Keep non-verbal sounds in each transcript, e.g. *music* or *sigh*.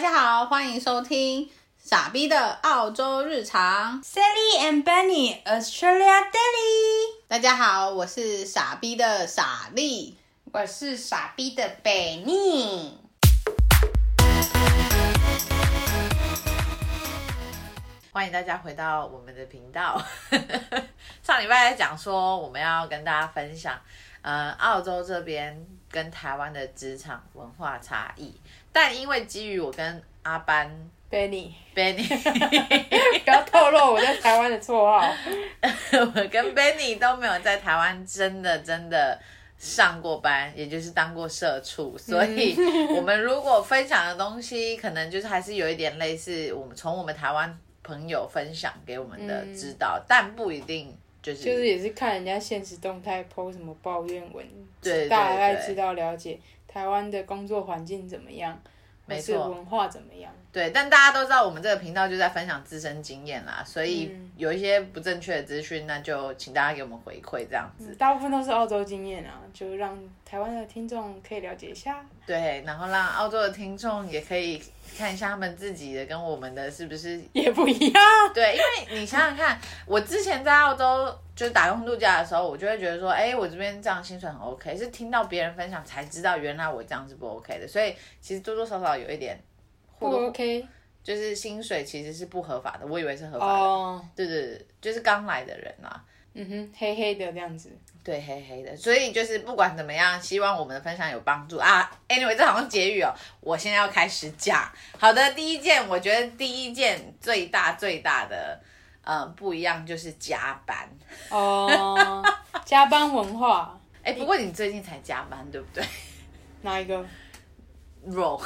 大家好，欢迎收听傻逼的澳洲日常。Sally and Benny Australia Daily。大家好，我是傻逼的傻丽，我是傻逼的 Benny。欢迎大家回到我们的频道。*laughs* 上礼拜在讲说，我们要跟大家分享，呃，澳洲这边跟台湾的职场文化差异。但因为基于我跟阿班 Benny Benny，*laughs* 不要透露我在台湾的绰号。*laughs* 我跟 Benny 都没有在台湾真的真的上过班，也就是当过社畜，所以 *laughs* 我们如果分享的东西，可能就是还是有一点类似我们从我们台湾朋友分享给我们的知道，嗯、但不一定就是就是也是看人家现实动态 po 什么抱怨文，对，大概知道了解。台湾的工作环境怎么样？没错，文化怎么样？对，但大家都知道我们这个频道就在分享自身经验啦，所以有一些不正确的资讯，那就请大家给我们回馈这样子。大部分都是澳洲经验啊，就让台湾的听众可以了解一下。对，然后让澳洲的听众也可以看一下他们自己的跟我们的是不是也不一样。对，因为你想想看，我之前在澳洲。就是打工度假的时候，我就会觉得说，哎、欸，我这边这样薪水很 OK，是听到别人分享才知道，原来我这样是不 OK 的。所以其实多多少少有一点不 OK，就是薪水其实是不合法的，我以为是合法的。哦，对对对，就是刚来的人啊，嗯哼，黑黑的这样子，对，黑黑的。所以就是不管怎么样，希望我们的分享有帮助啊。Anyway，这好像结语哦，我现在要开始讲。好的，第一件，我觉得第一件最大最大的。嗯，不一样就是加班哦，加班文化。*laughs* 哎、欸，不过你最近才加班，对不对？哪一个？Roll。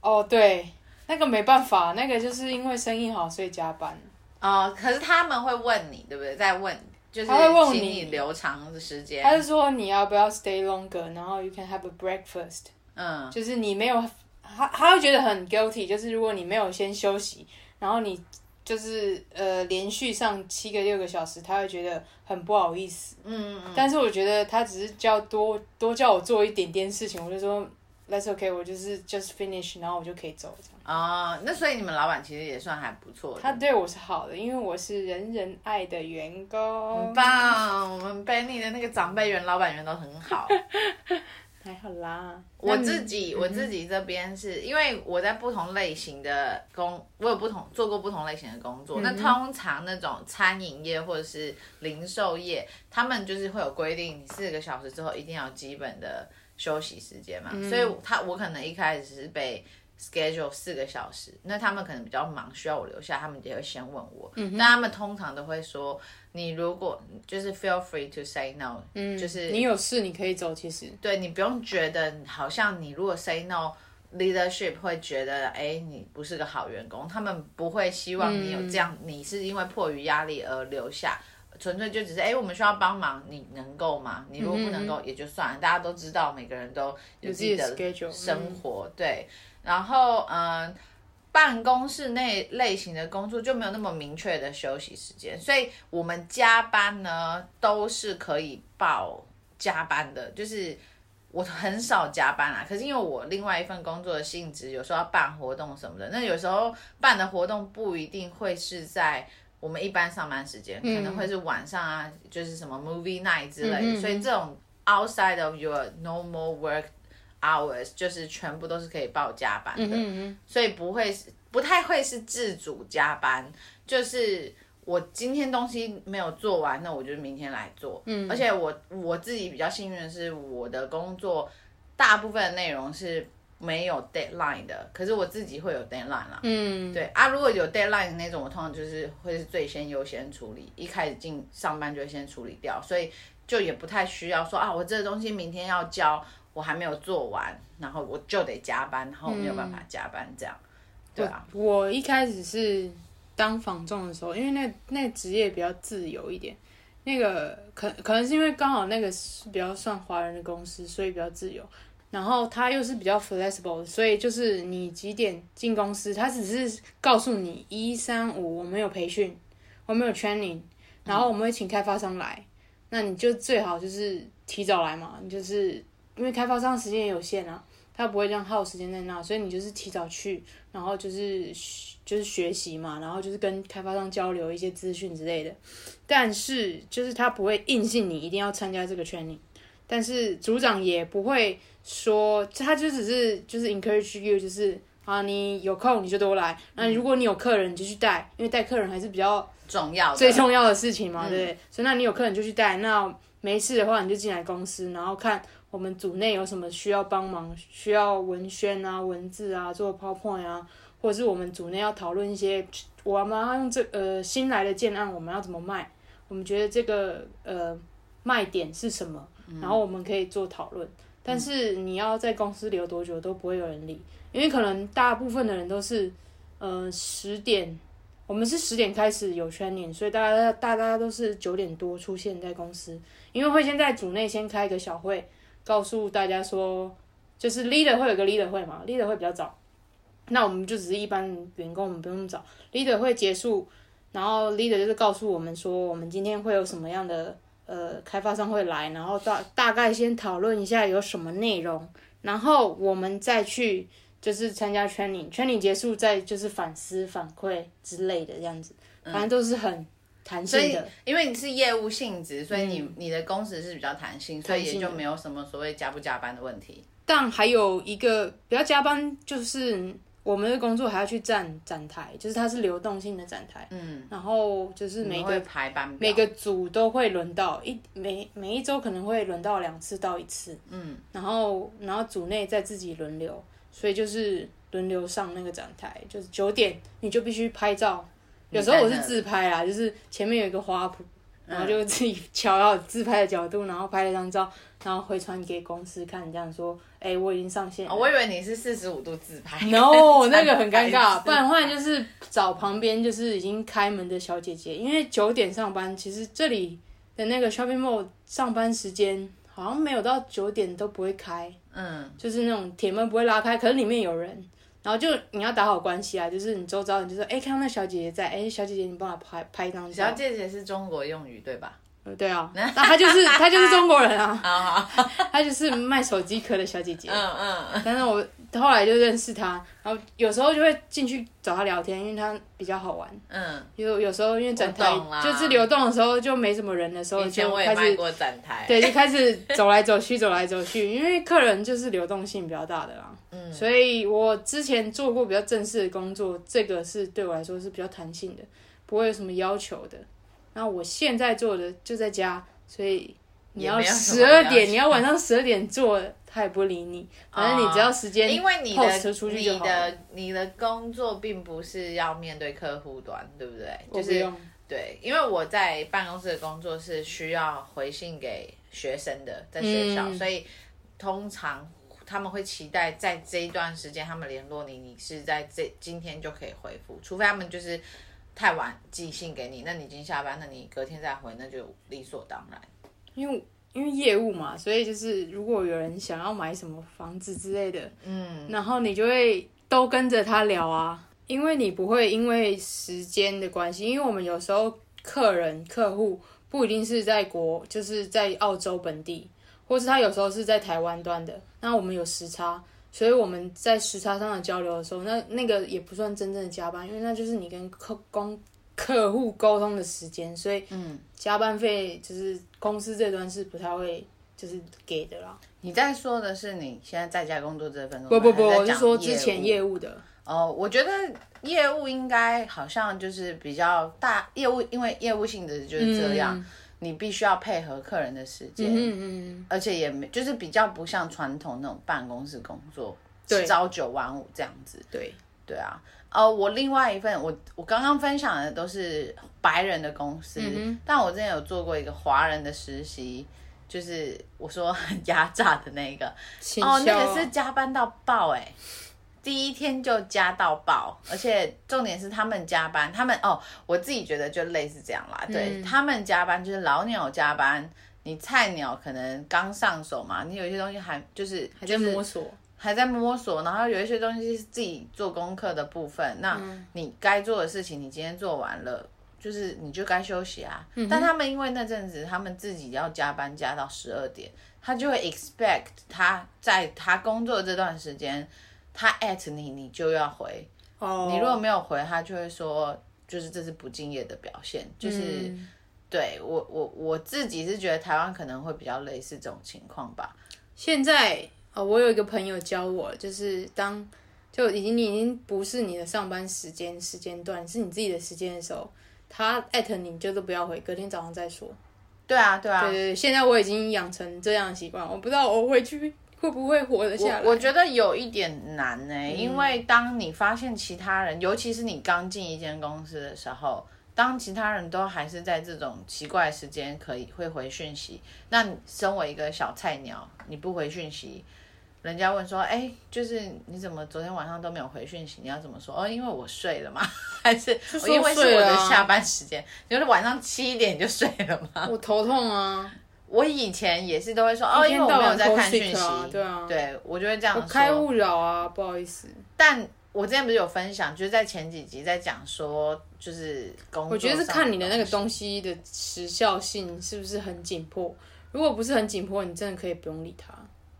哦，对，那个没办法，那个就是因为生意好，所以加班。哦，可是他们会问你，对不对？在问，就是他会问你，请你留长的时间。他是说你要不要 stay longer，然后 you can have a breakfast。嗯，就是你没有，他他会觉得很 guilty，就是如果你没有先休息，然后你。就是呃，连续上七个六个小时，他会觉得很不好意思。嗯嗯，嗯。但是我觉得他只是叫多多叫我做一点点事情，我就说 That's okay，我就是 just finish，然后我就可以走这样。哦，那所以你们老板其实也算还不错。他对我是好的，因为我是人人爱的员工。很棒，我们 Benny 的那个长辈员、老板员都很好。*laughs* 还好啦，我自己我自己这边是因为我在不同类型的工，我有不同做过不同类型的工作。嗯、那通常那种餐饮业或者是零售业，他们就是会有规定，你四个小时之后一定要基本的休息时间嘛。嗯、所以他我可能一开始是被 schedule 四个小时，那他们可能比较忙，需要我留下，他们也会先问我。嗯、但他们通常都会说。你如果就是 feel free to say no，嗯，就是你有事你可以走，其实对你不用觉得好像你如果 say no，leadership 会觉得哎你不是个好员工，他们不会希望你有这样，嗯、你是因为迫于压力而留下，纯粹就只是哎我们需要帮忙，你能够吗？你如果不能够也就算了，大家都知道每个人都有自己的生活，嗯、对，然后嗯。办公室那类型的工作就没有那么明确的休息时间，所以我们加班呢都是可以报加班的。就是我很少加班啊，可是因为我另外一份工作的性质，有时候要办活动什么的，那有时候办的活动不一定会是在我们一般上班时间，可能会是晚上啊，就是什么 movie night 之类的。所以这种 outside of your normal work。Hours 就是全部都是可以报加班的，嗯嗯，所以不会是不太会是自主加班，就是我今天东西没有做完，那我就明天来做。嗯，而且我我自己比较幸运的是，我的工作大部分的内容是没有 deadline 的，可是我自己会有 deadline 啦。嗯，对啊，如果有 deadline 的那种，我通常就是会是最先优先处理，一开始进上班就会先处理掉，所以就也不太需要说啊，我这个东西明天要交。我还没有做完，然后我就得加班，然后没有办法加班，这样，对啊。我一开始是当房仲的时候，因为那那职业比较自由一点，那个可可能是因为刚好那个是比较算华人的公司，所以比较自由。然后他又是比较 flexible，所以就是你几点进公司，他只是告诉你一三五我没有培训，我没有 training，然后我们会请开发商来，那你就最好就是提早来嘛，你就是。因为开发商时间也有限啊，他不会这样耗时间在那，所以你就是提早去，然后就是就是学习嘛，然后就是跟开发商交流一些资讯之类的。但是就是他不会硬性你一定要参加这个 training，但是组长也不会说，他就只是就是 encourage you，就是啊你有空你就多来，那如果你有客人你就去带，因为带客人还是比较重要，最重要的事情嘛，对不对？嗯、所以那你有客人就去带，那没事的话你就进来公司，然后看我们组内有什么需要帮忙，需要文宣啊、文字啊、做 PowerPoint 啊，或者是我们组内要讨论一些，我们要用这呃新来的建案，我们要怎么卖？我们觉得这个呃卖点是什么？然后我们可以做讨论。嗯、但是你要在公司留多久都不会有人理，因为可能大部分的人都是呃十点。我们是十点开始有 training，所以大家大家都是九点多出现在公司，因为会先在组内先开一个小会，告诉大家说，就是 leader 会有个 leader 会嘛，leader 会比较早，那我们就只是一般员工，我们不用那么早，leader 会结束，然后 leader 就是告诉我们说，我们今天会有什么样的呃开发商会来，然后大大概先讨论一下有什么内容，然后我们再去。就是参加 training，training 结束再就是反思反馈之类的这样子，反正都是很弹性的。因为你是业务性质，所以你、嗯、你的工时是比较弹性，所以也就没有什么所谓加不加班的问题。但还有一个不要加班，就是我们的工作还要去站展台，就是它是流动性的展台。嗯，然后就是每个排班每个组都会轮到一每每一周可能会轮到两次到一次。嗯，然后然后组内再自己轮流。所以就是轮流上那个展台，就是九点你就必须拍照。有时候我是自拍啦，就是前面有一个花圃，然后就自己 *laughs* 调到自拍的角度，然后拍了张照，然后回传给公司看，这样说，哎、欸，我已经上线。哦，我以为你是四十五度自拍。*laughs* No，*laughs* 那个很尴尬。不然的话就是找旁边就是已经开门的小姐姐，因为九点上班，其实这里的那个 shopping mall 上班时间好像没有到九点都不会开。嗯，就是那种铁门不会拉开，可是里面有人，然后就你要打好关系啊，就是你周遭你就说，哎、欸，看到那小姐姐在，哎、欸，小姐姐你帮我拍拍一张照。小姐姐是中国用语对吧？对啊，*laughs* 那她就是她就是中国人啊，*laughs* 她就是卖手机壳的小姐姐。*laughs* 嗯嗯，但是我后来就认识她，然后有时候就会进去找她聊天，因为她比较好玩。嗯，有有时候因为展台就是流动的时候就没什么人的时候，就开始过展台，对，就开始走来走去，走来走去，因为客人就是流动性比较大的啦。嗯，所以我之前做过比较正式的工作，这个是对我来说是比较弹性的，不会有什么要求的。那我现在做的就在家，所以你要十二点，你要晚上十二点做，他也不理你。反正你只要时间，因为你的你的你的工作并不是要面对客户端，对不对？就是对，因为我在办公室的工作是需要回信给学生的，在学校，嗯、所以通常他们会期待在这一段时间他们联络你，你是在这今天就可以回复，除非他们就是。太晚寄信给你，那你已经下班，那你隔天再回，那就理所当然。因为因为业务嘛，所以就是如果有人想要买什么房子之类的，嗯，然后你就会都跟着他聊啊，因为你不会因为时间的关系，因为我们有时候客人客户不一定是在国，就是在澳洲本地，或是他有时候是在台湾端的，那我们有时差。所以我们在时差上的交流的时候，那那个也不算真正的加班，因为那就是你跟客公客户沟通的时间，所以嗯，加班费就是公司这端是不太会就是给的啦。你在说的是你现在在家工作这份工作？不不不，我是说之前业务的。哦，我觉得业务应该好像就是比较大业务，因为业务性质就是这样。嗯你必须要配合客人的时间，嗯嗯，而且也没就是比较不像传统那种办公室工作，对，朝九晚五这样子。对，对啊。呃，我另外一份，我我刚刚分享的都是白人的公司，嗯，但我之前有做过一个华人的实习，就是我说很 *laughs* 压榨的那个，哦，那个是加班到爆哎、欸。第一天就加到爆，而且重点是他们加班，他们哦，我自己觉得就类似这样啦。对、嗯、他们加班就是老鸟加班，你菜鸟可能刚上手嘛，你有一些东西还就是还在摸索，还在摸索，然后有一些东西是自己做功课的部分。那你该做的事情你今天做完了，就是你就该休息啊。嗯、但他们因为那阵子他们自己要加班加到十二点，他就会 expect 他在他工作这段时间，他 at 你，你就要回。Oh. 你如果没有回，他就会说，就是这是不敬业的表现。就是、嗯、对我我我自己是觉得台湾可能会比较类似这种情况吧。现在呃，我有一个朋友教我，就是当就已经你已经不是你的上班时间时间段，是你自己的时间的时候，他艾特你就都不要回，隔天早上再说。对啊，对啊，对对对，现在我已经养成这样的习惯，我不知道我回去会不会活得下来。我，我觉得有一点难呢、欸，嗯、因为当你发现其他人，尤其是你刚进一间公司的时候，当其他人都还是在这种奇怪的时间可以会回讯息，那你身为一个小菜鸟，你不回讯息。人家问说：“哎，就是你怎么昨天晚上都没有回讯息？你要怎么说？哦，因为我睡了吗？还是因为是我的下班时间？*laughs* 就是晚上七点就睡了吗？我头痛啊！我以前也是都会说哦，因为我没有在看讯息。对啊，对我就会这样说。勿扰啊，不好意思。但我之前不是有分享，就是在前几集在讲说，就是工作。我觉得是看你的那个东西的时效性是不是很紧迫。如果不是很紧迫，你真的可以不用理他。”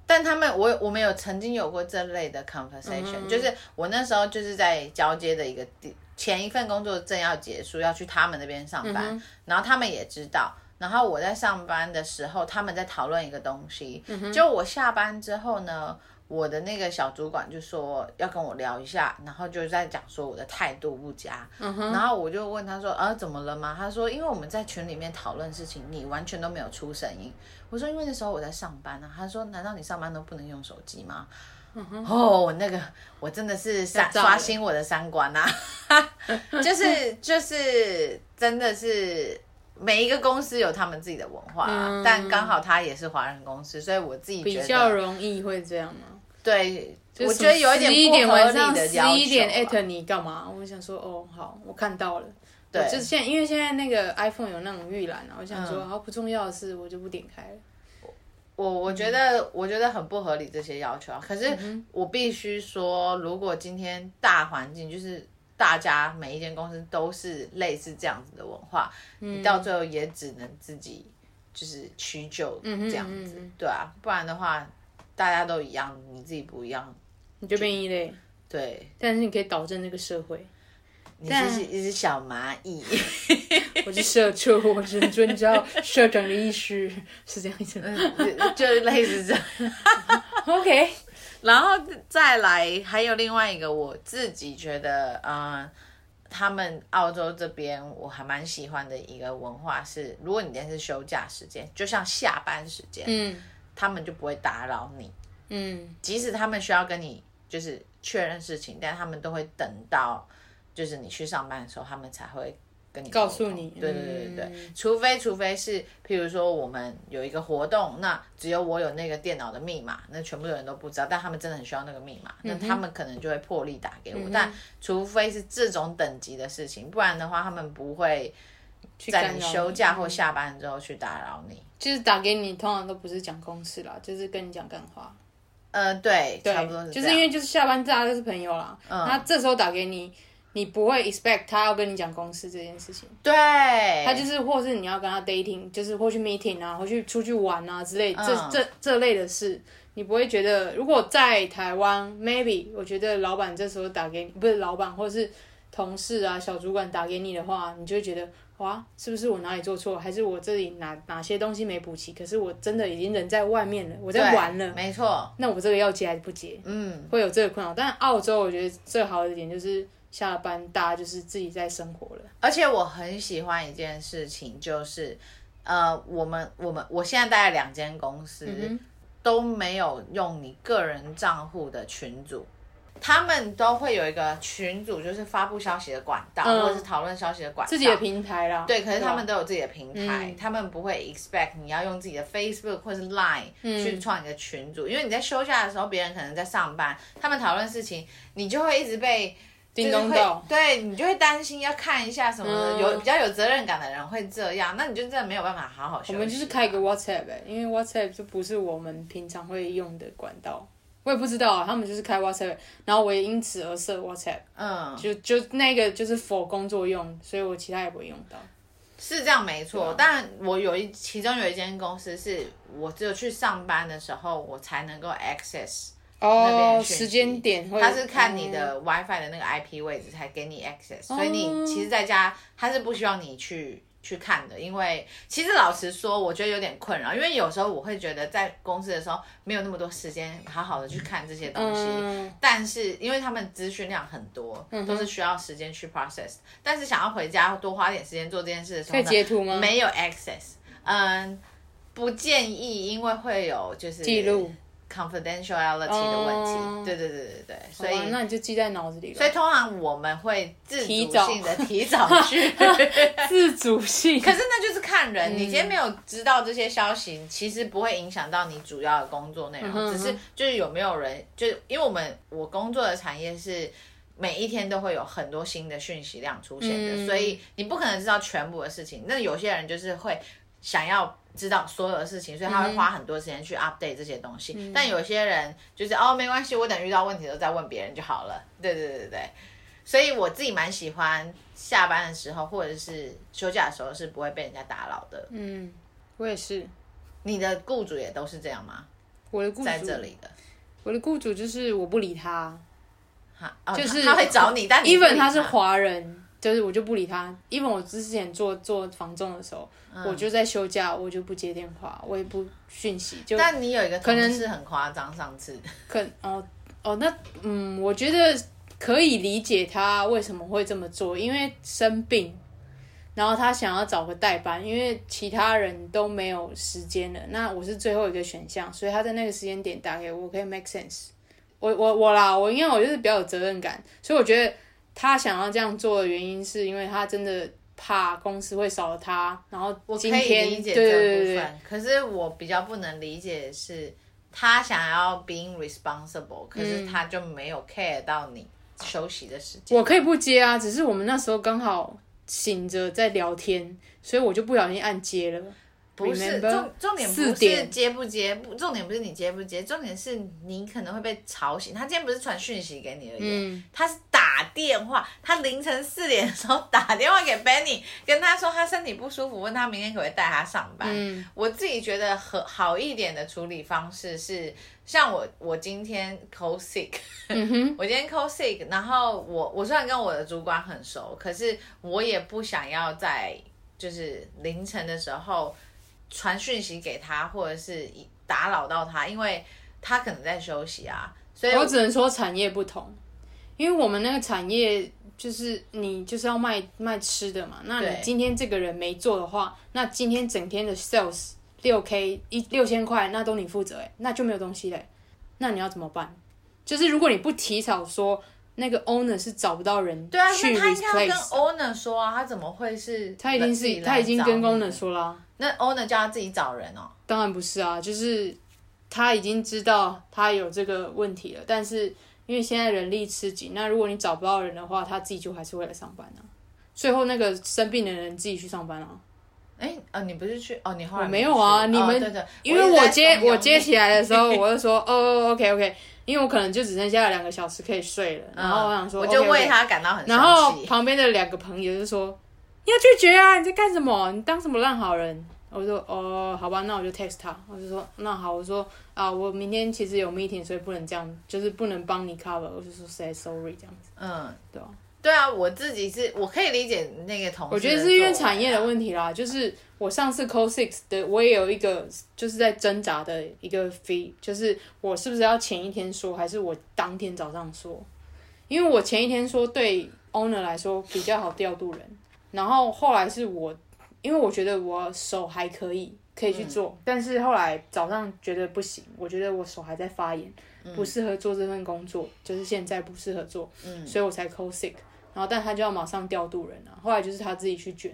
但他们，我我们有曾经有过这类的 conversation，嗯、就是我那时候就是在交接的一个地，前一份工作正要结束，要去他们那边上班，嗯、然后他们也知道，然后我在上班的时候，他们在讨论一个东西，嗯、就我下班之后呢。我的那个小主管就说要跟我聊一下，然后就在讲说我的态度不佳，嗯、然后我就问他说啊怎么了吗？他说因为我们在群里面讨论事情，你完全都没有出声音。我说因为那时候我在上班呢、啊。他说难道你上班都不能用手机吗？哦，那个我真的是刷刷新我的三观啊，*laughs* 就是就是真的是每一个公司有他们自己的文化，嗯、但刚好他也是华人公司，所以我自己比较容易会这样吗？对，我觉得有一点不合理的要求。十一点艾特你干嘛？我想说，哦，好，我看到了。对，就是现在，因为现在那个 iPhone 有那种预览啊，我想说，好不重要的事我就不点开了。我我觉得我觉得很不合理这些要求啊。可是我必须说，如果今天大环境就是大家每一间公司都是类似这样子的文化，你到最后也只能自己就是屈就这样子，对啊，不然的话。大家都一样，你自己不一样，你就变异类。对，但是你可以导正这个社会。你是一只小蚂蚁，*laughs* 我是社畜，我只能遵照社长的意思，是这样子。嗯，就类似这样。*laughs* OK，然后再来，还有另外一个，我自己觉得，嗯，他们澳洲这边我还蛮喜欢的一个文化是，如果你今天是休假时间，就像下班时间，嗯。他们就不会打扰你，嗯，即使他们需要跟你就是确认事情，但他们都会等到就是你去上班的时候，他们才会跟你告诉你。对对对对对，嗯、除非除非是譬如说我们有一个活动，那只有我有那个电脑的密码，那全部的人都不知道，但他们真的很需要那个密码，那他们可能就会破例打给我。嗯、但除非是这种等级的事情，不然的话，他们不会。在你休假或下班之后去打扰你，就是打给你，通常都不是讲公事啦，就是跟你讲干话。呃，对，对差不多是。就是因为就是下班大家都是朋友啦，嗯，那这时候打给你，你不会 expect 他要跟你讲公司这件事情。对，他就是或是你要跟他 dating，就是或去 meeting 啊，或去出去玩啊之类，这、嗯、这这类的事，你不会觉得。如果在台湾，maybe 我觉得老板这时候打给你，不是老板或者是同事啊、小主管打给你的话，你就会觉得。哇，是不是我哪里做错，还是我这里哪哪些东西没补齐？可是我真的已经人在外面了，我在玩了。没错，那我这个要接还是不接？嗯，会有这个困扰。但澳洲我觉得最好的一点就是下了班大家就是自己在生活了。而且我很喜欢一件事情，就是呃，我们我们我现在待了两间公司，嗯、都没有用你个人账户的群组。他们都会有一个群组，就是发布消息的管道，嗯、或者是讨论消息的管道。自己的平台啦。对，可是他们都有自己的平台，嗯、他们不会 expect 你要用自己的 Facebook 或是 Line 去创你的群组，嗯、因为你在休假的时候，别人可能在上班，他们讨论事情，你就会一直被叮咚咚，对，你就会担心要看一下什么的。嗯、有比较有责任感的人会这样，那你就真的没有办法好好休息。我们就是开一个 WhatsApp，因为 WhatsApp 就不是我们平常会用的管道。我也不知道啊，他们就是开 WhatsApp，然后我也因此而设 WhatsApp，嗯，就就那个就是 for 工作用，所以我其他也不会用到。是这样没错。但我有一其中有一间公司是我只有去上班的时候，我才能够 access 哦时间点，他是看你的 WiFi 的那个 IP 位置才给你 access，所以你其实在家他是不需要你去。去看的，因为其实老实说，我觉得有点困扰，因为有时候我会觉得在公司的时候没有那么多时间好好的去看这些东西，嗯、但是因为他们资讯量很多，嗯、都是需要时间去 process，但是想要回家多花点时间做这件事的时候，可以截图吗？没有 access，嗯，不建议，因为会有就是记录。Confidentiality 的问题，oh, 对对对对对，所以那你就记在脑子里。所以通常我们会自主性的提早去 *laughs* 自主性，可是那就是看人。你今天没有知道这些消息，其实不会影响到你主要的工作内容，嗯、只是就是有没有人，就是因为我们我工作的产业是每一天都会有很多新的讯息量出现的，嗯、所以你不可能知道全部的事情。那有些人就是会想要。知道所有的事情，所以他会花很多时间去 update 这些东西。嗯、但有些人就是哦，没关系，我等遇到问题的时候再问别人就好了。对对对对对，所以我自己蛮喜欢下班的时候或者是休假的时候是不会被人家打扰的。嗯，我也是。你的雇主也都是这样吗？我的雇主在这里的，我的雇主就是我不理他，哈，就是他会找你，但 even 他是华人。就是我就不理他，因为我之前做做房仲的时候，嗯、我就在休假，我就不接电话，我也不讯息。就但你有一个可能是很夸张，上次 *laughs* 可哦哦那嗯，我觉得可以理解他为什么会这么做，因为生病，然后他想要找个代班，因为其他人都没有时间了，那我是最后一个选项，所以他在那个时间点打给我，可以 make sense。我我我啦，我因为我就是比较有责任感，所以我觉得。他想要这样做的原因，是因为他真的怕公司会少了他。然后今天，我可以理解这部分，可是我比较不能理解的是，他想要 being responsible，可是他就没有 care 到你休息的时间。我可以不接啊，只是我们那时候刚好醒着在聊天，所以我就不小心按接了。不是重重点，不是接不接，不重点不是你接不接，重点是你可能会被吵醒。他今天不是传讯息给你而已，嗯、他是打电话，他凌晨四点的时候打电话给 Benny，跟他说他身体不舒服，问他明天可不可以带他上班。嗯、我自己觉得很好一点的处理方式是，像我我今天 call sick，、嗯、我今天 call *laughs* sick，然后我我虽然跟我的主管很熟，可是我也不想要在就是凌晨的时候。传讯息给他，或者是打扰到他，因为他可能在休息啊。所以我，我只能说产业不同，因为我们那个产业就是你就是要卖卖吃的嘛。那你今天这个人没做的话，那今天整天的 sales 六 k 一六千块，那都你负责哎，那就没有东西嘞。那你要怎么办？就是如果你不提早说，那个 owner 是找不到人对啊，那他应该要跟 owner 说啊，他怎么会是？他已经是他已经跟 owner 说了啊。那 owner 叫他自己找人哦？当然不是啊，就是他已经知道他有这个问题了，但是因为现在人力吃紧，那如果你找不到人的话，他自己就还是会来上班啊。最后那个生病的人自己去上班啊。哎，呃，你不是去哦？你后来我没有啊？你们、哦、对对，因为我接我，*laughs* 我接起来的时候，我就说哦，OK OK，因为我可能就只剩下两个小时可以睡了，嗯、然后我想说，我就为他感到很。然后旁边的两个朋友就说。你要拒绝啊！你在干什么？你当什么烂好人？我说哦，好吧，那我就 text 他。我就说那好，我说啊，我明天其实有 meeting，所以不能这样，就是不能帮你 cover。我就说 say sorry 这样子。嗯，对啊，对啊，我自己是我可以理解那个同事。我觉得是因为产业的问题啦，就是我上次 call six 的，我也有一个就是在挣扎的一个 fee，就是我是不是要前一天说，还是我当天早上说？因为我前一天说对 owner 来说比较好调度人。然后后来是我，因为我觉得我手还可以，可以去做，嗯、但是后来早上觉得不行，我觉得我手还在发炎，嗯、不适合做这份工作，就是现在不适合做，嗯、所以我才 call sick。然后但他就要马上调度人啊，后来就是他自己去卷，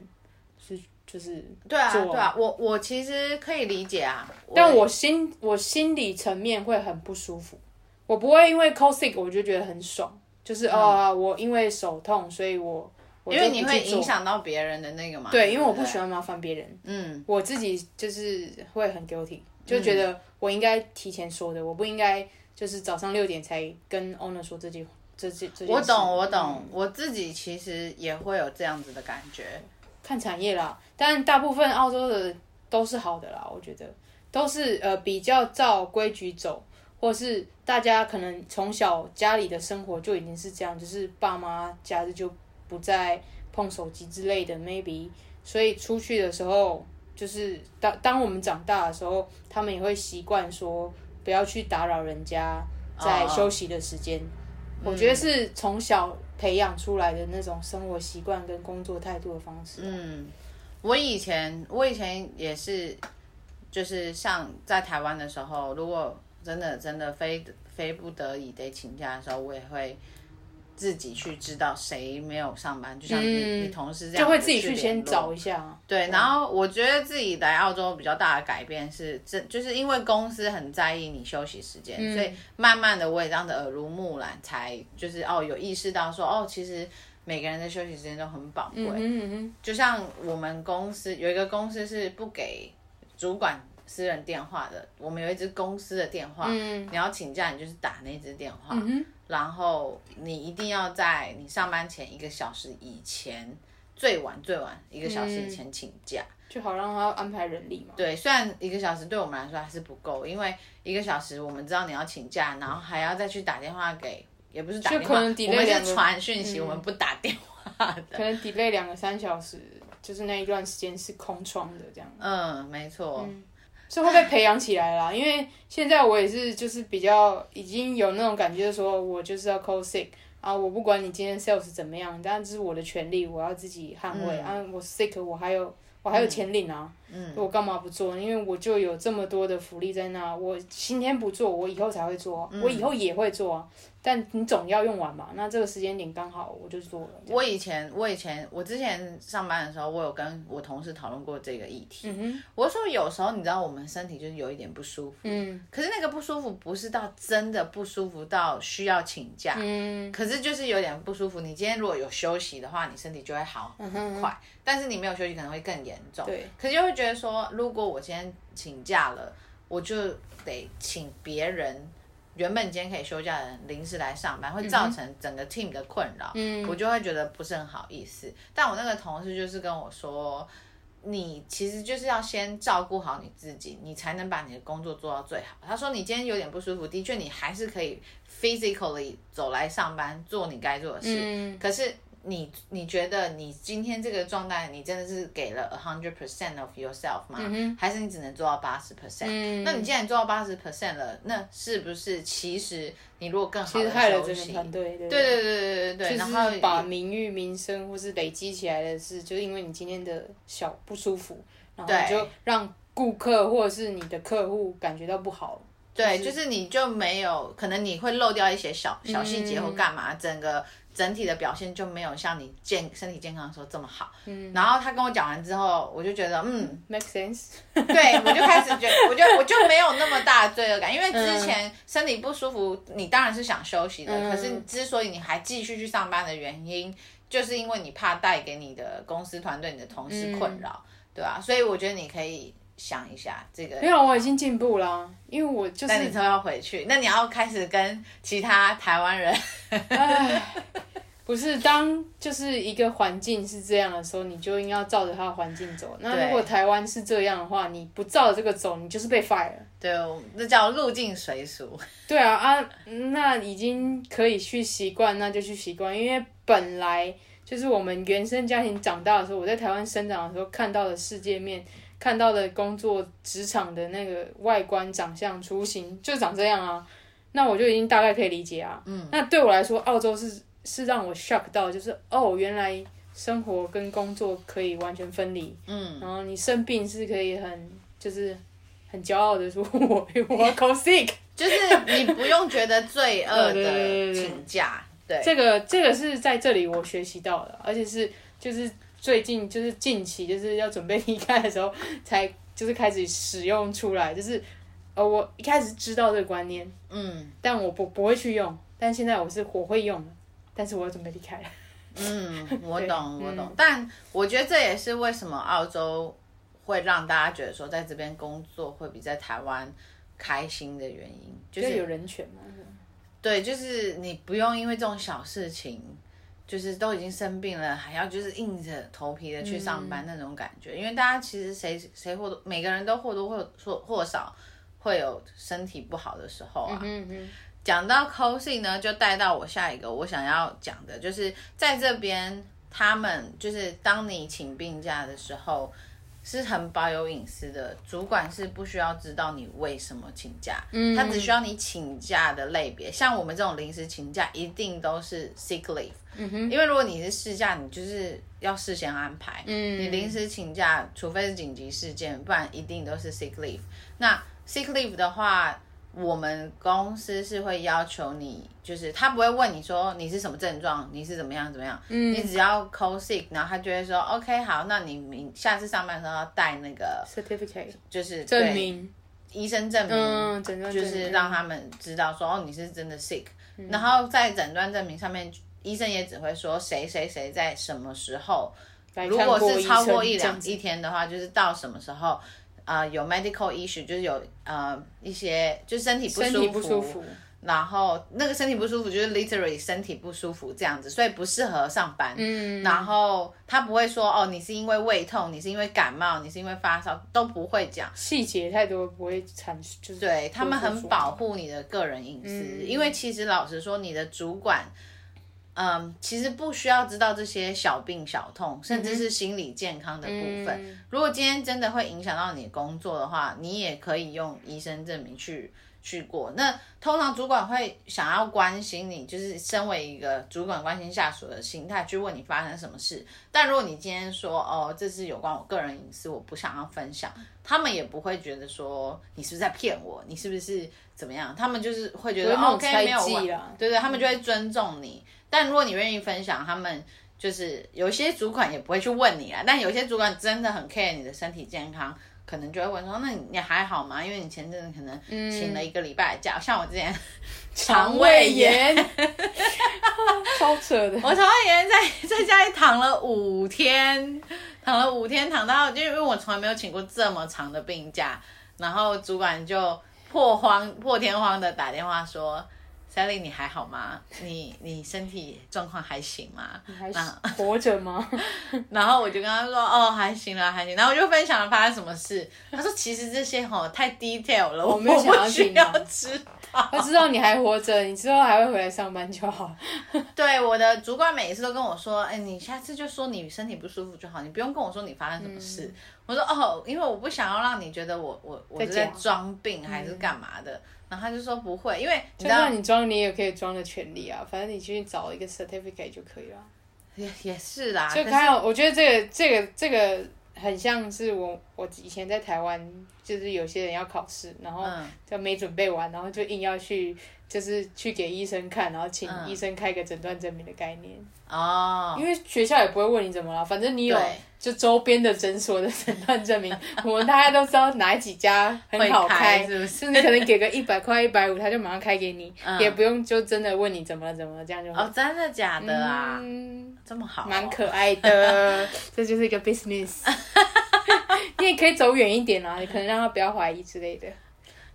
是就是对啊对啊，我我其实可以理解啊，但我心我心理层面会很不舒服，我不会因为 call sick 我就觉得很爽，就是啊、嗯哦、我因为手痛，所以我。因为你会影响到别人的那个嘛？对，因为我不喜欢麻烦别人。嗯，我自己就是会很 guilty，就觉得我应该提前说的，嗯、我不应该就是早上六点才跟 owner 说这句这这这。我懂，我懂，嗯、我自己其实也会有这样子的感觉。看产业啦，但大部分澳洲的都是好的啦，我觉得都是呃比较照规矩走，或是大家可能从小家里的生活就已经是这样，就是爸妈假日就不再碰手机之类的，maybe，所以出去的时候，就是当当我们长大的时候，他们也会习惯说不要去打扰人家在休息的时间。Oh. 我觉得是从小培养出来的那种生活习惯跟工作态度的方式。嗯，我以前我以前也是，就是像在台湾的时候，如果真的真的非非不得已得请假的时候，我也会。自己去知道谁没有上班，就像你、嗯、你同事这样，就会自己去先找一下。对，然后我觉得自己来澳洲比较大的改变是，这就是因为公司很在意你休息时间，嗯、所以慢慢的我也这样的耳濡目染，才就是哦有意识到说哦，其实每个人的休息时间都很宝贵。嗯嗯，就像我们公司有一个公司是不给主管私人电话的，我们有一支公司的电话，嗯、你要请假你就是打那支电话。嗯然后你一定要在你上班前一个小时以前，最晚最晚一个小时以前请假，嗯、就好让他安排人力嘛。对，虽然一个小时对我们来说还是不够，因为一个小时我们知道你要请假，然后还要再去打电话给，也不是打电话，可能 delay 我们是传讯息，嗯、我们不打电话的。可能 delay 两个三小时，就是那一段时间是空窗的这样。嗯，没错。嗯是会被培养起来啦，因为现在我也是，就是比较已经有那种感觉，说我就是要 call sick 啊，我不管你今天 sales 怎么样，但这是我的权利，我要自己捍卫、嗯、啊，我 sick 我还有。我还有钱领啊，嗯、我干嘛不做？因为我就有这么多的福利在那，我今天不做，我以后才会做，嗯、我以后也会做啊。但你总要用完嘛，那这个时间点刚好，我就做了。我以前，我以前，我之前上班的时候，我有跟我同事讨论过这个议题。嗯、哼我说有时候你知道，我们身体就是有一点不舒服，嗯，可是那个不舒服不是到真的不舒服到需要请假，嗯，可是就是有点不舒服。你今天如果有休息的话，你身体就会好很快，嗯、哼但是你没有休息可能会更严重。对，可是就会觉得说，如果我今天请假了，我就得请别人。原本今天可以休假的人临时来上班，会造成整个 team 的困扰，嗯、我就会觉得不是很好意思。但我那个同事就是跟我说，你其实就是要先照顾好你自己，你才能把你的工作做到最好。他说你今天有点不舒服，的确你还是可以 physically 走来上班做你该做的事，嗯、可是。你你觉得你今天这个状态，你真的是给了 a hundred percent of yourself 吗？嗯、还是你只能做到八十 percent？那你既然做到八十 percent 了，那是不是其实你如果更好的休息，对对对对对对对，然后把名誉、名声或是累积起来的事，就是因为你今天的小不舒服，然后就让顾客或者是你的客户感觉到不好。对，就是、就是你就没有可能你会漏掉一些小小细节或干嘛，嗯、整个。整体的表现就没有像你健身体健康的时候这么好。嗯，然后他跟我讲完之后，我就觉得嗯，make sense。对，我就开始觉得，我就我就没有那么大的罪恶感，因为之前身体不舒服，你当然是想休息的。嗯、可是之所以你还继续去上班的原因，就是因为你怕带给你的公司团队、你的同事困扰，嗯、对吧？所以我觉得你可以想一下这个。没有，我已经进步了，因为我就是。那你都要回去，那你要开始跟其他台湾人。不是，当就是一个环境是这样的时候，你就应该要照着它的环境走。那如果台湾是这样的话，你不照着这个走，你就是被 fire。对，那叫入境随俗。对啊啊，那已经可以去习惯，那就去习惯。因为本来就是我们原生家庭长大的时候，我在台湾生长的时候看到的世界面，看到的工作职场的那个外观、长相、雏形，就长这样啊。那我就已经大概可以理解啊。嗯。那对我来说，澳洲是。是让我 shock 到，就是哦，原来生活跟工作可以完全分离。嗯，然后你生病是可以很就是很骄傲的说，我 *laughs* 我 call sick，就是你不用觉得罪恶的请假。对，这个这个是在这里我学习到的，而且是就是最近就是近期就是要准备离开的时候才就是开始使用出来，就是呃我一开始知道这个观念，嗯，但我不不会去用，但现在我是我会用的。但是我要准备离开了。嗯，我 *laughs* 懂，我懂。嗯、但我觉得这也是为什么澳洲会让大家觉得说在这边工作会比在台湾开心的原因，就是有人权嘛。对，就是你不用因为这种小事情就是都已经生病了，还要就是硬着头皮的去上班那种感觉。嗯、因为大家其实谁谁或多每个人都或多或或或少会有身体不好的时候啊。嗯嗯。讲到 cosing 呢，就带到我下一个我想要讲的，就是在这边他们就是当你请病假的时候。是很保有隐私的，主管是不需要知道你为什么请假，嗯，他只需要你请假的类别。像我们这种临时请假，一定都是 sick leave，嗯哼，因为如果你是事假，你就是要事先安排，嗯，你临时请假，除非是紧急事件，不然一定都是 sick leave。那 sick leave 的话。我们公司是会要求你，就是他不会问你说你是什么症状，你是怎么样怎么样，嗯，你只要 call sick，然后他就会说 OK 好，那你明下次上班的时候要带那个 certificate，就是证明。医生证明，嗯，就是让他们知道说哦你是真的 sick，嗯，然后在诊断证明上面，医生也只会说谁谁谁在什么时候，如果是超过一两一天的话，就是到什么时候。啊、呃，有 medical issue，就是有呃一些就是身体不舒服，身体不舒服，然后那个身体不舒服就是 literally 身体不舒服这样子，所以不适合上班。嗯，然后他不会说哦，你是因为胃痛，你是因为感冒，你是因为发烧，都不会讲细节太多，不会阐述。就是对他们很保护你的个人隐私，嗯，因为其实老实说，你的主管。嗯，其实不需要知道这些小病小痛，甚至是心理健康的部分。嗯、如果今天真的会影响到你工作的话，你也可以用医生证明去去过。那通常主管会想要关心你，就是身为一个主管关心下属的心态去问你发生什么事。但如果你今天说哦，这是有关我个人隐私，我不想要分享，他们也不会觉得说你是不是在骗我，你是不是怎么样？他们就是会觉得 OK 没有问题，对对，他们就会尊重你。但如果你愿意分享，他们就是有些主管也不会去问你啊。但有些主管真的很 care 你的身体健康，可能就会问说：“那你还好吗？”因为你前阵子可能请了一个礼拜的假，嗯、像我之前 *laughs* 肠胃炎，*laughs* 超扯的。我肠胃炎在在家里躺了五天，躺了五天，躺到就因为我从来没有请过这么长的病假，然后主管就破荒破天荒的打电话说。Sally，你还好吗？你你身体状况还行吗？你还活着吗？*laughs* 然后我就跟他说，哦，还行啦，还行。然后我就分享了发生什么事。他说，其实这些吼太 detail 了，我没有想要需要知道。他知道你还活着，你之后还会回来上班就好。*laughs* 对，我的主管每一次都跟我说，哎，你下次就说你身体不舒服就好，你不用跟我说你发生什么事。嗯、我说，哦，因为我不想要让你觉得我我我是在装病还是干嘛的。嗯然后他就说不会，因为就算你装，你也可以装的权利啊，反正你去找一个 certificate 就可以了。也也是啦，就还有，我觉得这个这个这个很像是我我以前在台湾，就是有些人要考试，然后就没准备完，然后就硬要去。就是去给医生看，然后请医生开个诊断证明的概念哦。因为学校也不会问你怎么了，反正你有就周边的诊所的诊断证明，*laughs* 我们大家都知道哪几家很好开，是不是？你可能给个一百块、一百五，他就马上开给你，也不用就真的问你怎么了怎么了，这样就好。哦，真的假的啊？这么好，蛮可爱的，*laughs* 这就是一个 business。*laughs* 你也可以走远一点啊，你可能让他不要怀疑之类的。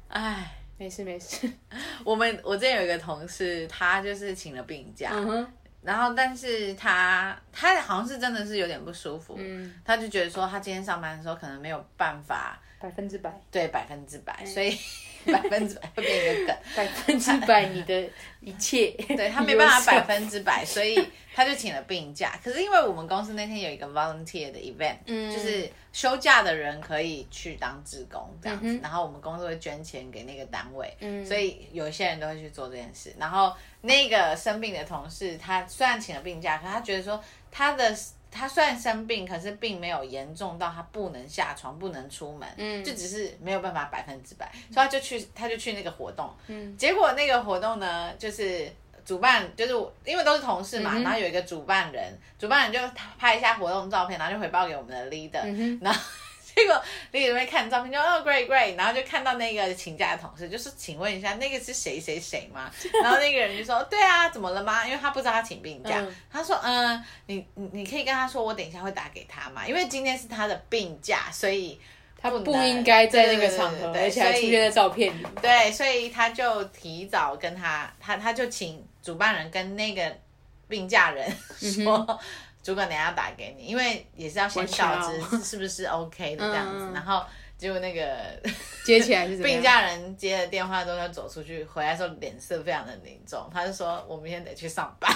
哎。没事没事，*laughs* 我们我之前有一个同事，他就是请了病假，嗯、然后但是他他好像是真的是有点不舒服，嗯，他就觉得说他今天上班的时候可能没有办法百分之百，对百分之百，所以。*laughs* 百分之百会变一个梗，百分之百你的一切，*laughs* 对他没办法百分之百，所以他就请了病假。可是因为我们公司那天有一个 volunteer 的 event，嗯，就是休假的人可以去当志工这样子，嗯、然后我们公司会捐钱给那个单位，嗯，所以有一些人都会去做这件事。然后那个生病的同事，他虽然请了病假，可他觉得说他的。他虽然生病，可是并没有严重到他不能下床、不能出门，嗯，就只是没有办法百分之百，所以他就去，他就去那个活动，嗯，结果那个活动呢，就是主办，就是因为都是同事嘛，嗯、然后有一个主办人，主办人就拍一下活动照片，然后就回报给我们的 leader，、嗯、然后。结果那个人看照片就哦 great great，然后就看到那个请假的同事，就是请问一下那个是谁谁谁吗？*laughs* 然后那个人就说对啊，怎么了吗？因为他不知道他请病假，嗯、他说嗯，你你你可以跟他说我等一下会打给他嘛，因为今天是他的病假，所以他不应该在那个场合，而且还出现在照片里。对，所以他就提早跟他他他就请主办人跟那个病假人说，主管等下要打给你，因为也是要先告知是不是 OK 的这样子，然后结果那个 *laughs* 接起来是病假人接了电话之后要走出去，回来时候脸色非常的凝重，他就说我明天得去上班。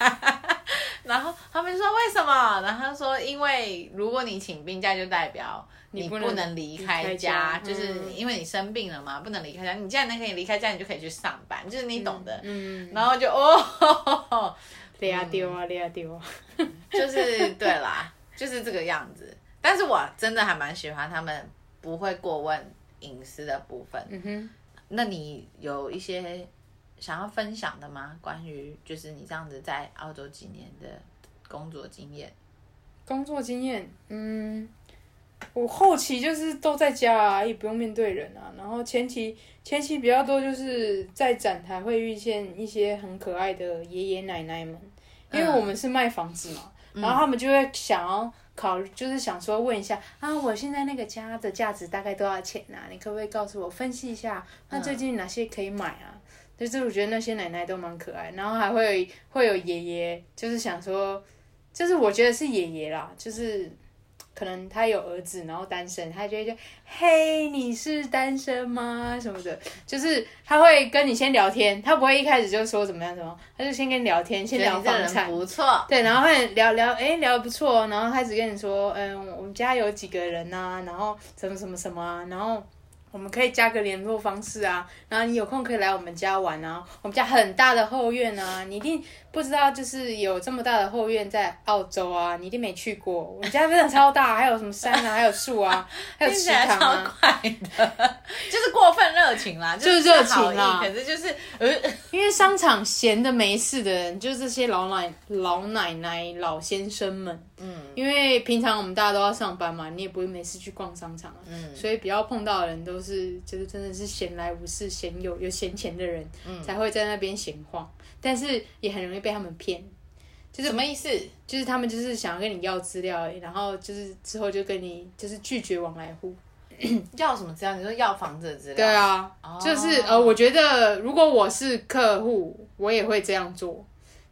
*laughs* 然后他们就说为什么？然后他说因为如果你请病假，就代表你不能离开家，就是因为你生病了嘛，不能离开家。你既然能可以离开家，你就可以去上班，就是你懂的。嗯。然后就 *laughs* 哦，累啊丢啊对啊丢啊，*laughs* 就是对啦，就是这个样子。但是我真的还蛮喜欢他们不会过问隐私的部分。嗯哼。那你有一些？想要分享的吗？关于就是你这样子在澳洲几年的工作经验？工作经验，嗯，我后期就是都在家啊，也不用面对人啊。然后前期前期比较多，就是在展台会遇见一些很可爱的爷爷奶奶们，因为我们是卖房子嘛，嗯、然后他们就会想要考，就是想说问一下啊，我现在那个家的价值大概多少钱啊？你可不可以告诉我分析一下？那最近哪些可以买啊？就是我觉得那些奶奶都蛮可爱，然后还会会有爷爷，就是想说，就是我觉得是爷爷啦，就是可能他有儿子，然后单身，他就会说，嘿，你是单身吗？什么的，就是他会跟你先聊天，他不会一开始就说怎么样怎么，他就先跟你聊天，先聊房产，不错，对，然后会聊聊，哎，聊得不错，然后开始跟你说，嗯，我们家有几个人呐、啊，然后什么什么什么啊，然后。我们可以加个联络方式啊，然后你有空可以来我们家玩啊。我们家很大的后院啊，你一定不知道，就是有这么大的后院在澳洲啊，你一定没去过。我们家真的超大，还有什么山啊，还有树啊，*laughs* 还有池塘啊。超快的，就是过分热情啦，*laughs* 就是热情啦。可是就是呃，因为商场闲的没事的人，就是这些老奶老奶奶、老先生们。嗯，因为平常我们大家都要上班嘛，你也不会没事去逛商场啊。嗯，所以比较碰到的人都是，就是真的是闲来无事、闲有有闲钱的人，嗯，才会在那边闲晃。但是也很容易被他们骗，就是什么意思？就是他们就是想要跟你要资料，然后就是之后就跟你就是拒绝往来户。*coughs* 要什么资料？你说要房子的资料？对啊，哦、就是呃，我觉得如果我是客户，我也会这样做。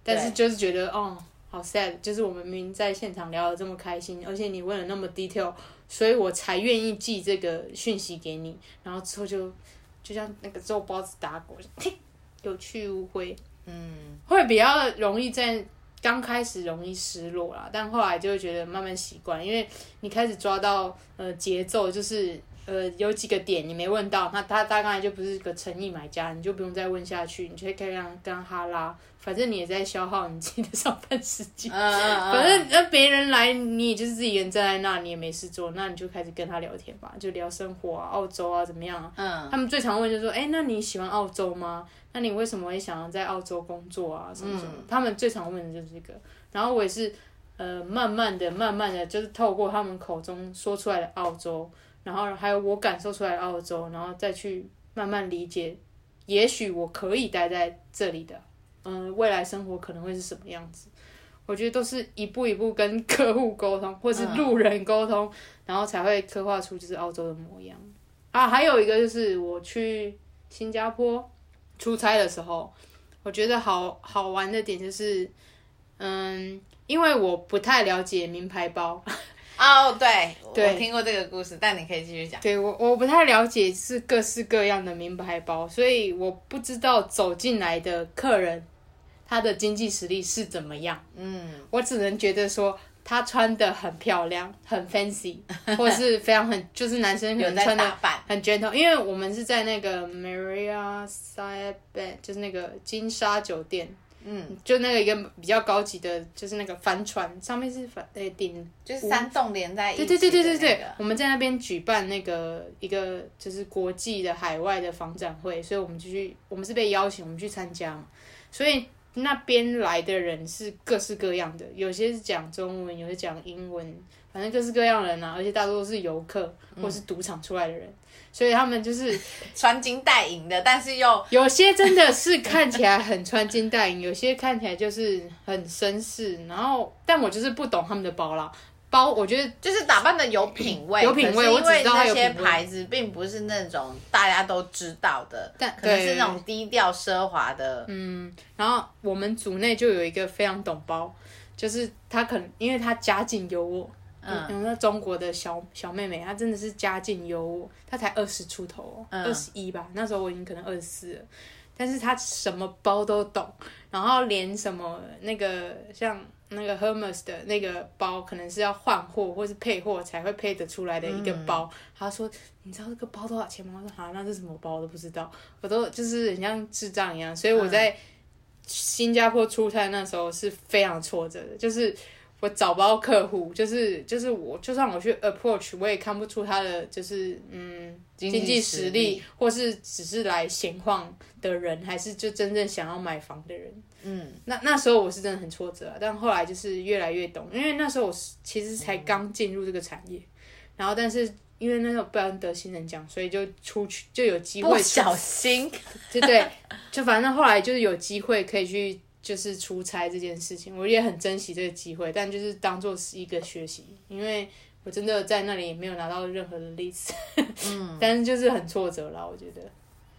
但是就是觉得哦。好 sad，就是我们明明在现场聊得这么开心，而且你问了那么 detail，所以我才愿意寄这个讯息给你，然后之后就就像那个肉包子打滚，嘿，*laughs* 有去无回，嗯，会比较容易在刚开始容易失落啦，但后来就会觉得慢慢习惯，因为你开始抓到呃节奏，就是呃有几个点你没问到，那他大概就不是个诚意买家，你就不用再问下去，你就可以跟跟他哈拉。反正你也在消耗你自己的上班时间，*laughs* 嗯嗯嗯，反正那别人来，你也就是自己人站在那，你也没事做，那你就开始跟他聊天吧，就聊生活啊，澳洲啊怎么样啊？嗯，他们最常问就是说，哎、欸，那你喜欢澳洲吗？那你为什么会想要在澳洲工作啊？什么什么？嗯、他们最常问的就是这个。然后我也是，呃，慢慢的、慢慢的，就是透过他们口中说出来的澳洲，然后还有我感受出来澳洲，然后再去慢慢理解，也许我可以待在这里的。嗯，未来生活可能会是什么样子？我觉得都是一步一步跟客户沟通，或是路人沟通，然后才会刻画出就是澳洲的模样啊。还有一个就是我去新加坡出差的时候，我觉得好好玩的点就是，嗯，因为我不太了解名牌包。哦，oh, 对，对我听过这个故事，但你可以继续讲。对，我我不太了解是各式各样的名牌包，所以我不知道走进来的客人。他的经济实力是怎么样？嗯，我只能觉得说他穿的很漂亮，很 fancy，*laughs* 或是非常很就是男生可能穿的很 gentle。因为我们是在那个 Maria Sayabed，就是那个金沙酒店，嗯，就那个一个比较高级的，就是那个帆船上面是帆诶顶，就是三栋连在一起。对对对对对对，我们在那边举办那个一个就是国际的海外的房展会，所以我们就去，我们是被邀请，我们去参加，所以。那边来的人是各式各样的，有些是讲中文，有些讲英文，反正各式各样的人啊，而且大多都是游客或是赌场出来的人，嗯、所以他们就是 *laughs* 穿金戴银的，但是又 *laughs* 有些真的是看起来很穿金戴银，有些看起来就是很绅士，然后但我就是不懂他们的包啦，包，我觉得就是打扮的有品味，有品味。因为那些牌子并不是那种大家都知道的，但可能是那种低调奢华的。嗯，然后我们组内就有一个非常懂包，就是他可能因为他家境优渥。嗯，那中国的小小妹妹，她真的是家境优渥，她才二十出头，二十一吧，那时候我已经可能二十四了，但是她什么包都懂，然后连什么那个像那个 Hermes 的那个包，可能是要换货或是配货才会配得出来的一个包，她、嗯、说你知道这个包多少钱吗？我说好，那是什么包我都不知道，我都就是很像智障一样，所以我在新加坡出差那时候是非常挫折的，就是。我找不到客户，就是就是我，就算我去 approach，我也看不出他的就是嗯经济实力，或是只是来闲晃的人，还是就真正想要买房的人。嗯，那那时候我是真的很挫折啊，但后来就是越来越懂，因为那时候我其实才刚进入这个产业，嗯、然后但是因为那时候不然得新人奖，所以就出去就有机会，不小心，*laughs* 对对，就反正后来就是有机会可以去。就是出差这件事情，我也很珍惜这个机会，但就是当做是一个学习，因为我真的在那里没有拿到任何的例子，嗯，*laughs* 但是就是很挫折啦，我觉得，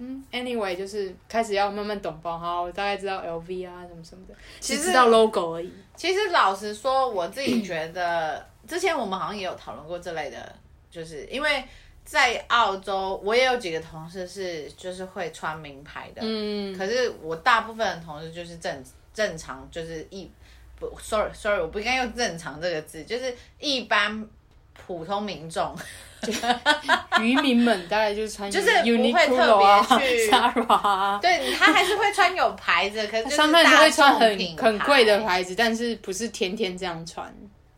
嗯，anyway，就是开始要慢慢懂包哈，我大概知道 LV 啊什么什么的，其实知道 logo 而已。其实老实说，我自己觉得，*clears throat* 之前我们好像也有讨论过这类的，就是因为在澳洲，我也有几个同事是就是会穿名牌的，嗯，可是我大部分的同事就是正。正常就是一不，sorry sorry，我不应该用正常这个字，就是一般普通民众，渔民们大概就是穿，就是不会特别 *laughs* 去，对，他还是会穿有牌子，可是上面会穿很很贵的牌子，但是不是天天这样穿。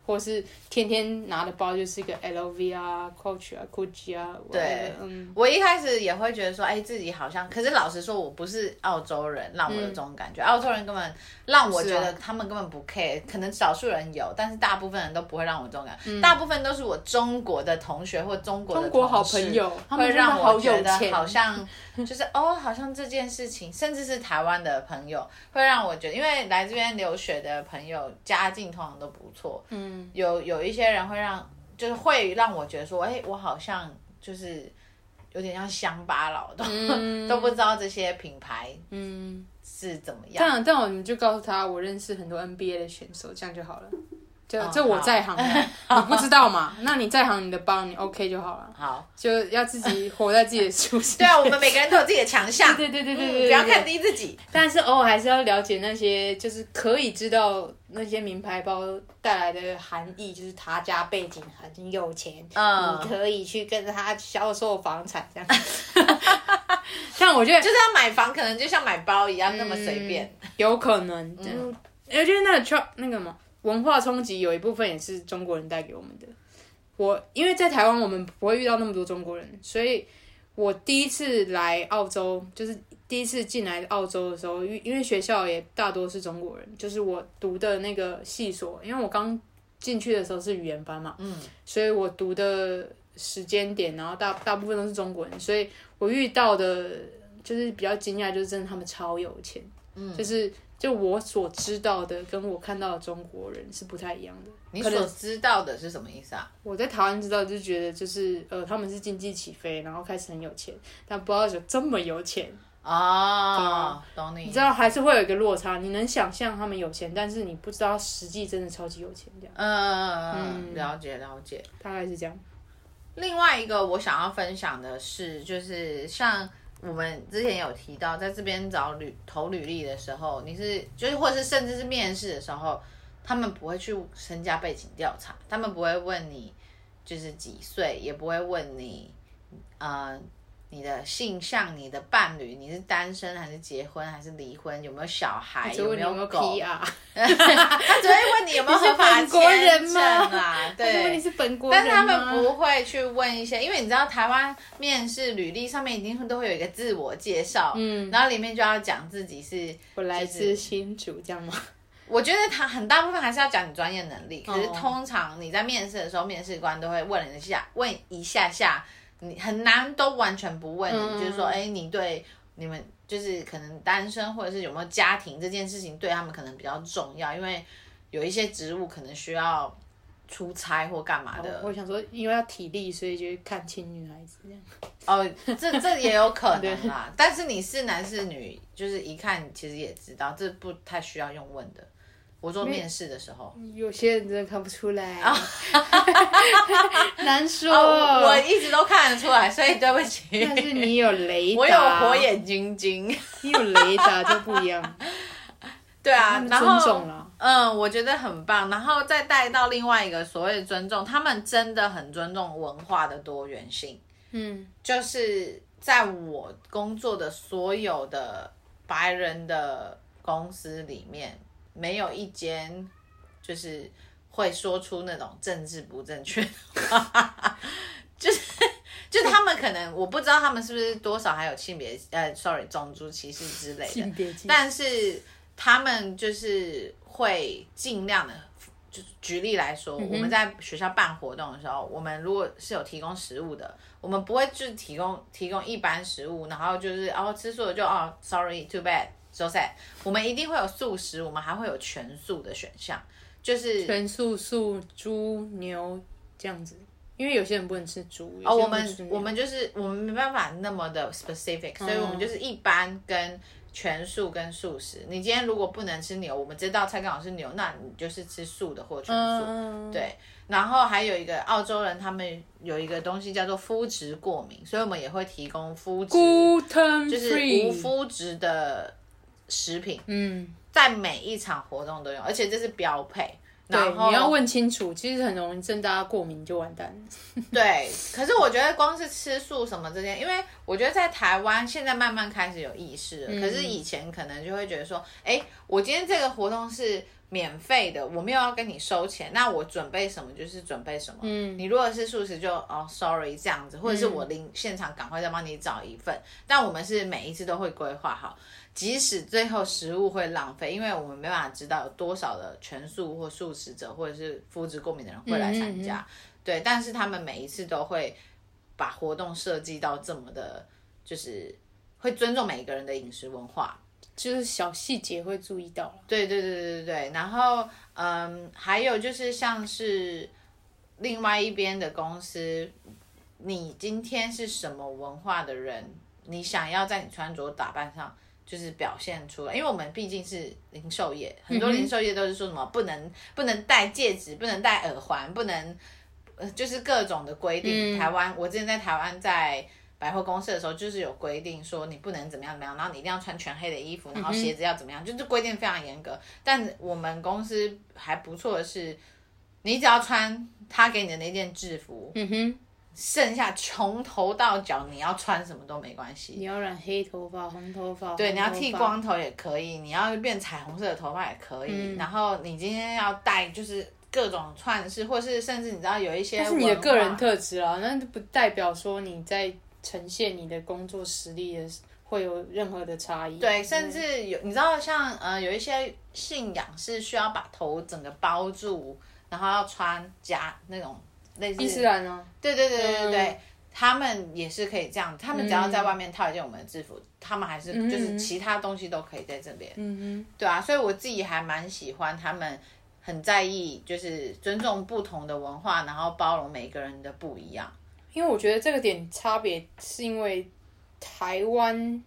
或是天天拿的包就是一个 LV 啊、Coach 啊、Gucci 啊。对，嗯，我一开始也会觉得说，哎、欸，自己好像，可是老实说，我不是澳洲人，让我有这种感觉。嗯、澳洲人根本让我觉得他们根本不 care，、啊、可能少数人有，但是大部分人都不会让我这种感觉。嗯、大部分都是我中国的同学或中国的中国好朋友，会让我觉得好像就是哦，好像这件事情，甚至是台湾的朋友会让我觉得，因为来这边留学的朋友家境通常都不错，嗯。有有一些人会让，就是会让我觉得说，哎、欸，我好像就是有点像乡巴佬，都、嗯、*laughs* 都不知道这些品牌，嗯，是怎么样。但但我你就告诉他，我认识很多 NBA 的选手，这样就好了。就这我在行的，*laughs* 你不知道嘛？那你在行你的包，你 OK 就好了。好，就要自己活在自己的舒适。*laughs* 对啊，我们每个人都有自己的强项。*laughs* 对对对对对，不要看低自己。但是偶尔还是要了解那些，就是可以知道那些名牌包带来的含义，就是他家背景很有钱，嗯，你可以去跟他销售房产这样。像我觉得，就是要买房，可能就像买包一样那么随便。有可能，就我觉得那个 trap 那个嘛。文化冲击有一部分也是中国人带给我们的。我因为在台湾，我们不会遇到那么多中国人，所以我第一次来澳洲，就是第一次进来澳洲的时候，因因为学校也大多是中国人，就是我读的那个系所，因为我刚进去的时候是语言班嘛，嗯，所以我读的时间点，然后大大部分都是中国人，所以我遇到的就是比较惊讶，就是真的他们超有钱，嗯，就是。就我所知道的，跟我看到的中国人是不太一样的。你所知道的是什么意思啊？我在台湾知道，就觉得就是呃，他们是经济起飞，然后开始很有钱，但不知道有这么有钱哦，懂你。你知道还是会有一个落差，你能想象他们有钱，但是你不知道实际真的超级有钱这样。嗯嗯嗯，了解了解，大概是这样。另外一个我想要分享的是，就是像。我们之前有提到，在这边找履投履历的时候，你是就是或者是甚至是面试的时候，他们不会去身家背景调查，他们不会问你就是几岁，也不会问你，啊。你的性向、你的伴侣，你是单身还是结婚还是离婚？有没有小孩？有没有狗？*laughs* 他只会问你有没有合法签证啊？对，你是本国人，但是他们不会去问一些，因为你知道台湾面试履历上面一定都会有一个自我介绍，嗯，然后里面就要讲自己是我来自新竹，这样吗？我觉得他很大部分还是要讲你专业能力，可是通常你在面试的时候，面试官都会问一下，问一下下。你很难都完全不问，嗯、就是说，哎、欸，你对你们就是可能单身或者是有没有家庭这件事情，对他们可能比较重要，因为有一些职务可能需要出差或干嘛的。我想说，因为要体力，所以就看轻女孩子这样。哦，这这也有可能啦。*laughs* 但是你是男是女，就是一看其实也知道，这不太需要用问的。我做面试的时候，有些人真的看不出来，*laughs* 难说。我一直都看得出来，所以对不起。但是你有雷达，我有火眼金睛，你有雷达就不一样。*laughs* 对啊，然后嗯，我觉得很棒。然后再带到另外一个所谓的尊重，他们真的很尊重文化的多元性。嗯，就是在我工作的所有的白人的公司里面。没有一间就是会说出那种政治不正确的话，*laughs* 就是就他们可能我不知道他们是不是多少还有性别呃，sorry 种族歧视之类的，但是他们就是会尽量的，就举例来说，嗯、我们在学校办活动的时候，我们如果是有提供食物的，我们不会就提供提供一般食物，然后就是哦吃素的就哦，sorry，too bad。So sad，我们一定会有素食，我们还会有全素的选项，就是全素、素、猪、牛这样子。因为有些人不能吃猪。哦，我们我们就是我们没办法那么的 specific，嗯，所以我们就是一般跟全素跟素食。你今天如果不能吃牛，我们这道菜刚好是牛，那你就是吃素的或全素。嗯、对，然后还有一个澳洲人，他们有一个东西叫做肤质过敏，所以我们也会提供肤质，就是无肤质的。食品，嗯，在每一场活动都有，而且这是标配。对，然后你要问清楚，其实很容易真大家过敏就完蛋了。*laughs* 对，可是我觉得光是吃素什么这些，因为我觉得在台湾现在慢慢开始有意识了，嗯，可是以前可能就会觉得说，哎，我今天这个活动是免费的，我没有要跟你收钱，那我准备什么就是准备什么。嗯，你如果是素食就哦，sorry 这样子，或者是我临现场赶快再帮你找一份，嗯，但我们是每一次都会规划好。即使最后食物会浪费，因为我们没办法知道有多少的全素或素食者，或者是肤质过敏的人会来参加，嗯嗯嗯，对。但是他们每一次都会把活动设计到这么的，就是会尊重每一个人的饮食文化，就是小细节会注意到。对对对对对对。然后，嗯，还有就是像是另外一边的公司，你今天是什么文化的人，你想要在你穿着打扮上。就是表现出来，因为我们毕竟是零售业，很多零售业都是说什么不能不能戴戒指，不能戴耳环，不能，呃，就是各种的规定。嗯、台湾，我之前在台湾在百货公司的时候，就是有规定说你不能怎么样怎么样，然后你一定要穿全黑的衣服，然后鞋子要怎么样，就是规定非常严格。但我们公司还不错的是，你只要穿他给你的那件制服，嗯哼。剩下从头到脚，你要穿什么都没关系。你要染黑头发、红头发，对，你要剃光头也可以，你要变彩虹色的头发也可以。嗯、然后你今天要戴就是各种串饰，或是甚至你知道有一些，是你的个人特质啊，那不代表说你在呈现你的工作实力的会有任何的差异。对，甚至有你知道像呃有一些信仰是需要把头整个包住，然后要穿夹那种。类似伊斯兰呢？对对对对对对、嗯，他们也是可以这样，他们只要在外面套一件我们的制服，嗯、他们还是就是其他东西都可以在这边。嗯哼，对啊，所以我自己还蛮喜欢他们，很在意就是尊重不同的文化，然后包容每个人的不一样。因为我觉得这个点差别是因为台湾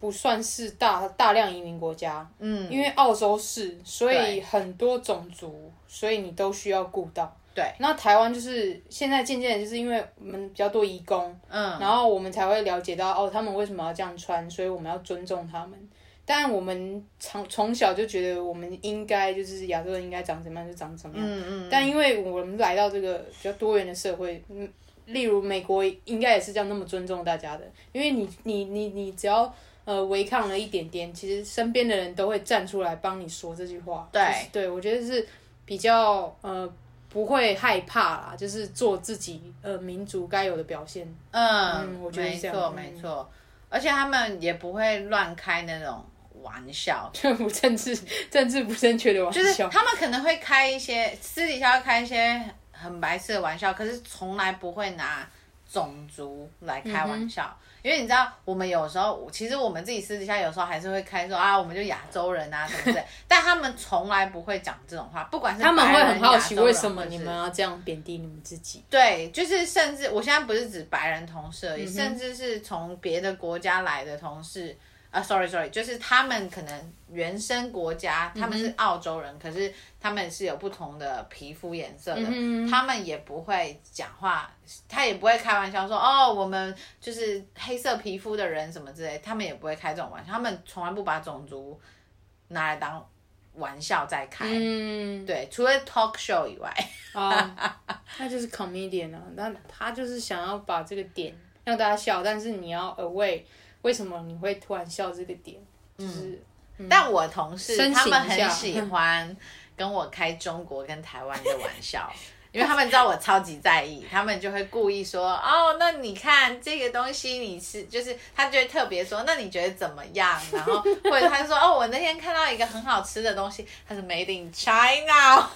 不算是大大量移民国家，嗯，因为澳洲是，所以很多种族，所以你都需要顾到。对，那台湾就是现在渐渐的，就是因为我们比较多移工，嗯，然后我们才会了解到哦，他们为什么要这样穿，所以我们要尊重他们。但我们从从小就觉得我们应该就是亚洲人应该长什么样就长什么样，嗯嗯。但因为我们来到这个比较多元的社会，嗯，例如美国应该也是这样那么尊重大家的，因为你你你你只要呃违抗了一点点，其实身边的人都会站出来帮你说这句话。对，就是、对我觉得是比较呃。不会害怕啦，就是做自己呃民族该有的表现。嗯，嗯我觉得没错没错，而且他们也不会乱开那种玩笑，就不政治政治不正确的玩笑。就是他们可能会开一些私底下会开一些很白色的玩笑，可是从来不会拿种族来开玩笑。嗯因为你知道，我们有时候其实我们自己私底下有时候还是会开说啊，我们就亚洲人啊什么的，*laughs* 但他们从来不会讲这种话，不管是他们会很好奇为什么你们要这样贬低你们自己。对，就是甚至我现在不是指白人同事而已，嗯、甚至是从别的国家来的同事。啊、uh，sorry sorry，就是他们可能原生国家他们是澳洲人，嗯、可是他们是有不同的皮肤颜色的，嗯、他们也不会讲话，他也不会开玩笑说哦，我们就是黑色皮肤的人什么之类，他们也不会开这种玩笑，他们从来不把种族拿来当玩笑在开，嗯，对，除了 talk show 以外，哦，那就是 comedian 啊，那他就是想要把这个点让大家笑，但是你要 away。为什么你会突然笑这个点？就是，嗯嗯、但我同事他们很喜欢跟我开中国跟台湾的玩笑，*laughs* 因为他们知道我超级在意，他们就会故意说：“哦，那你看这个东西，你是就是他就会特别说，那你觉得怎么样？然后或者他就说：哦，我那天看到一个很好吃的东西，它是 Made in China。”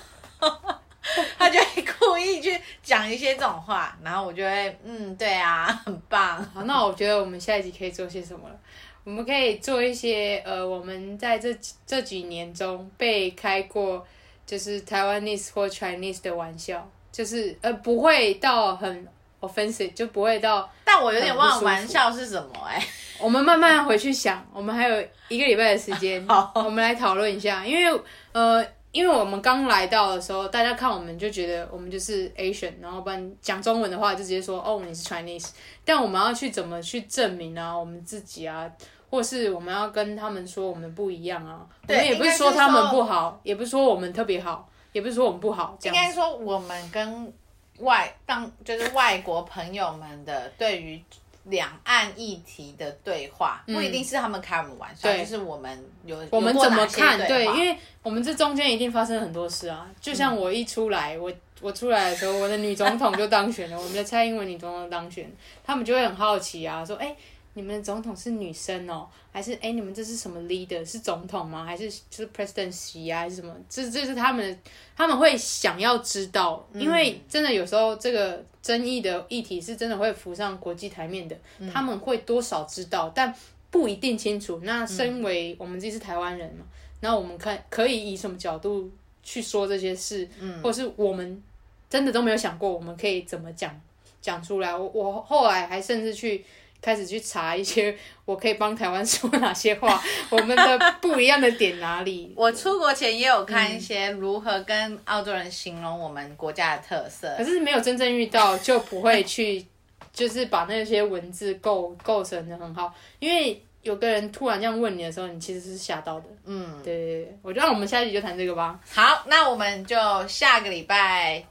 *laughs* 他就会故意去讲一些这种话，然后我就会，嗯，对啊，*laughs* 很棒。好，那我觉得我们下一集可以做些什么了？我们可以做一些，呃，我们在这这几年中被开过，就是 Taiwanese 或 Chinese 的玩笑，就是呃，不会到很 offensive，就不会到。但我有点忘了玩笑是什么哎、欸。我们慢慢回去想，我们还有一个礼拜的时间，*laughs* 好，我们来讨论一下，因为呃。因为我们刚来到的时候，大家看我们就觉得我们就是 Asian，然后不然讲中文的话就直接说哦，你是 Chinese。但我们要去怎么去证明啊，我们自己啊，或是我们要跟他们说我们不一样啊。我们也不是说他们不好，也不是说我们特别好，也不是说我们不好。应该说我们跟外当就是外国朋友们的对于。两岸议题的对话不一定是他们开我们玩笑，嗯、就是我们有我们怎么看？对，因为我们这中间一定发生很多事啊。就像我一出来，嗯、我我出来的时候，我的女总统就当选了，我们的蔡英文女总统当选，他们就会很好奇啊，说：“哎、欸，你们的总统是女生哦？还是哎、欸，你们这是什么 leader？是总统吗？还是就是 presidency 啊？还是什么？这这是他们他们会想要知道，因为真的有时候这个。”争议的议题是真的会浮上国际台面的，嗯、他们会多少知道，但不一定清楚。那身为我们自己是台湾人嘛，那、嗯、我们看可以以什么角度去说这些事，嗯、或是我们真的都没有想过，我们可以怎么讲讲出来。我我后来还甚至去。开始去查一些，*laughs* 我可以帮台湾说哪些话，*laughs* 我们的不一样的点哪里？我出国前也有看一些如何跟澳洲人形容我们国家的特色，可是没有真正遇到，就不会去，*laughs* 就是把那些文字构构成的很好。因为有个人突然这样问你的时候，你其实是吓到的。嗯，对对对，我觉得我们下一集就谈这个吧。好，那我们就下个礼拜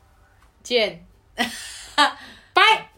见，拜。